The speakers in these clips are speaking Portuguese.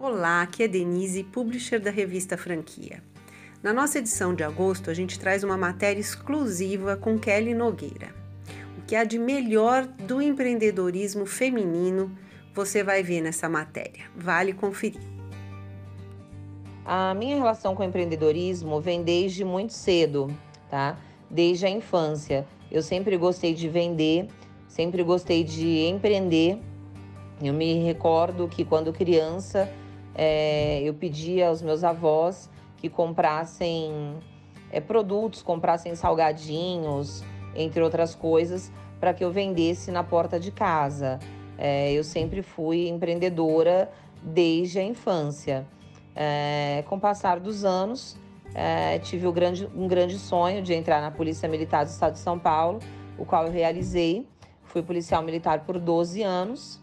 Olá, aqui é Denise, publisher da revista Franquia. Na nossa edição de agosto, a gente traz uma matéria exclusiva com Kelly Nogueira. O que há de melhor do empreendedorismo feminino você vai ver nessa matéria. Vale conferir. A minha relação com o empreendedorismo vem desde muito cedo, tá? Desde a infância. Eu sempre gostei de vender, sempre gostei de empreender. Eu me recordo que quando criança é, eu pedia aos meus avós que comprassem é, produtos, comprassem salgadinhos, entre outras coisas, para que eu vendesse na porta de casa. É, eu sempre fui empreendedora desde a infância. É, com o passar dos anos, é, tive grande, um grande sonho de entrar na Polícia Militar do Estado de São Paulo, o qual eu realizei. Fui policial militar por 12 anos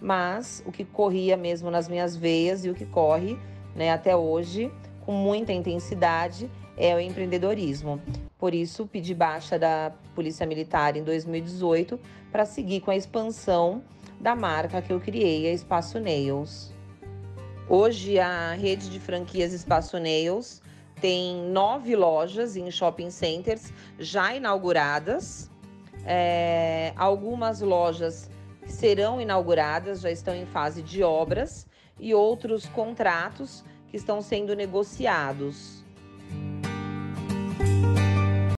mas o que corria mesmo nas minhas veias e o que corre né, até hoje com muita intensidade é o empreendedorismo. Por isso, pedi baixa da Polícia Militar em 2018 para seguir com a expansão da marca que eu criei, a Espaço Nails. Hoje, a rede de franquias Espaço Nails tem nove lojas em shopping centers já inauguradas. É, algumas lojas serão inauguradas, já estão em fase de obras, e outros contratos que estão sendo negociados.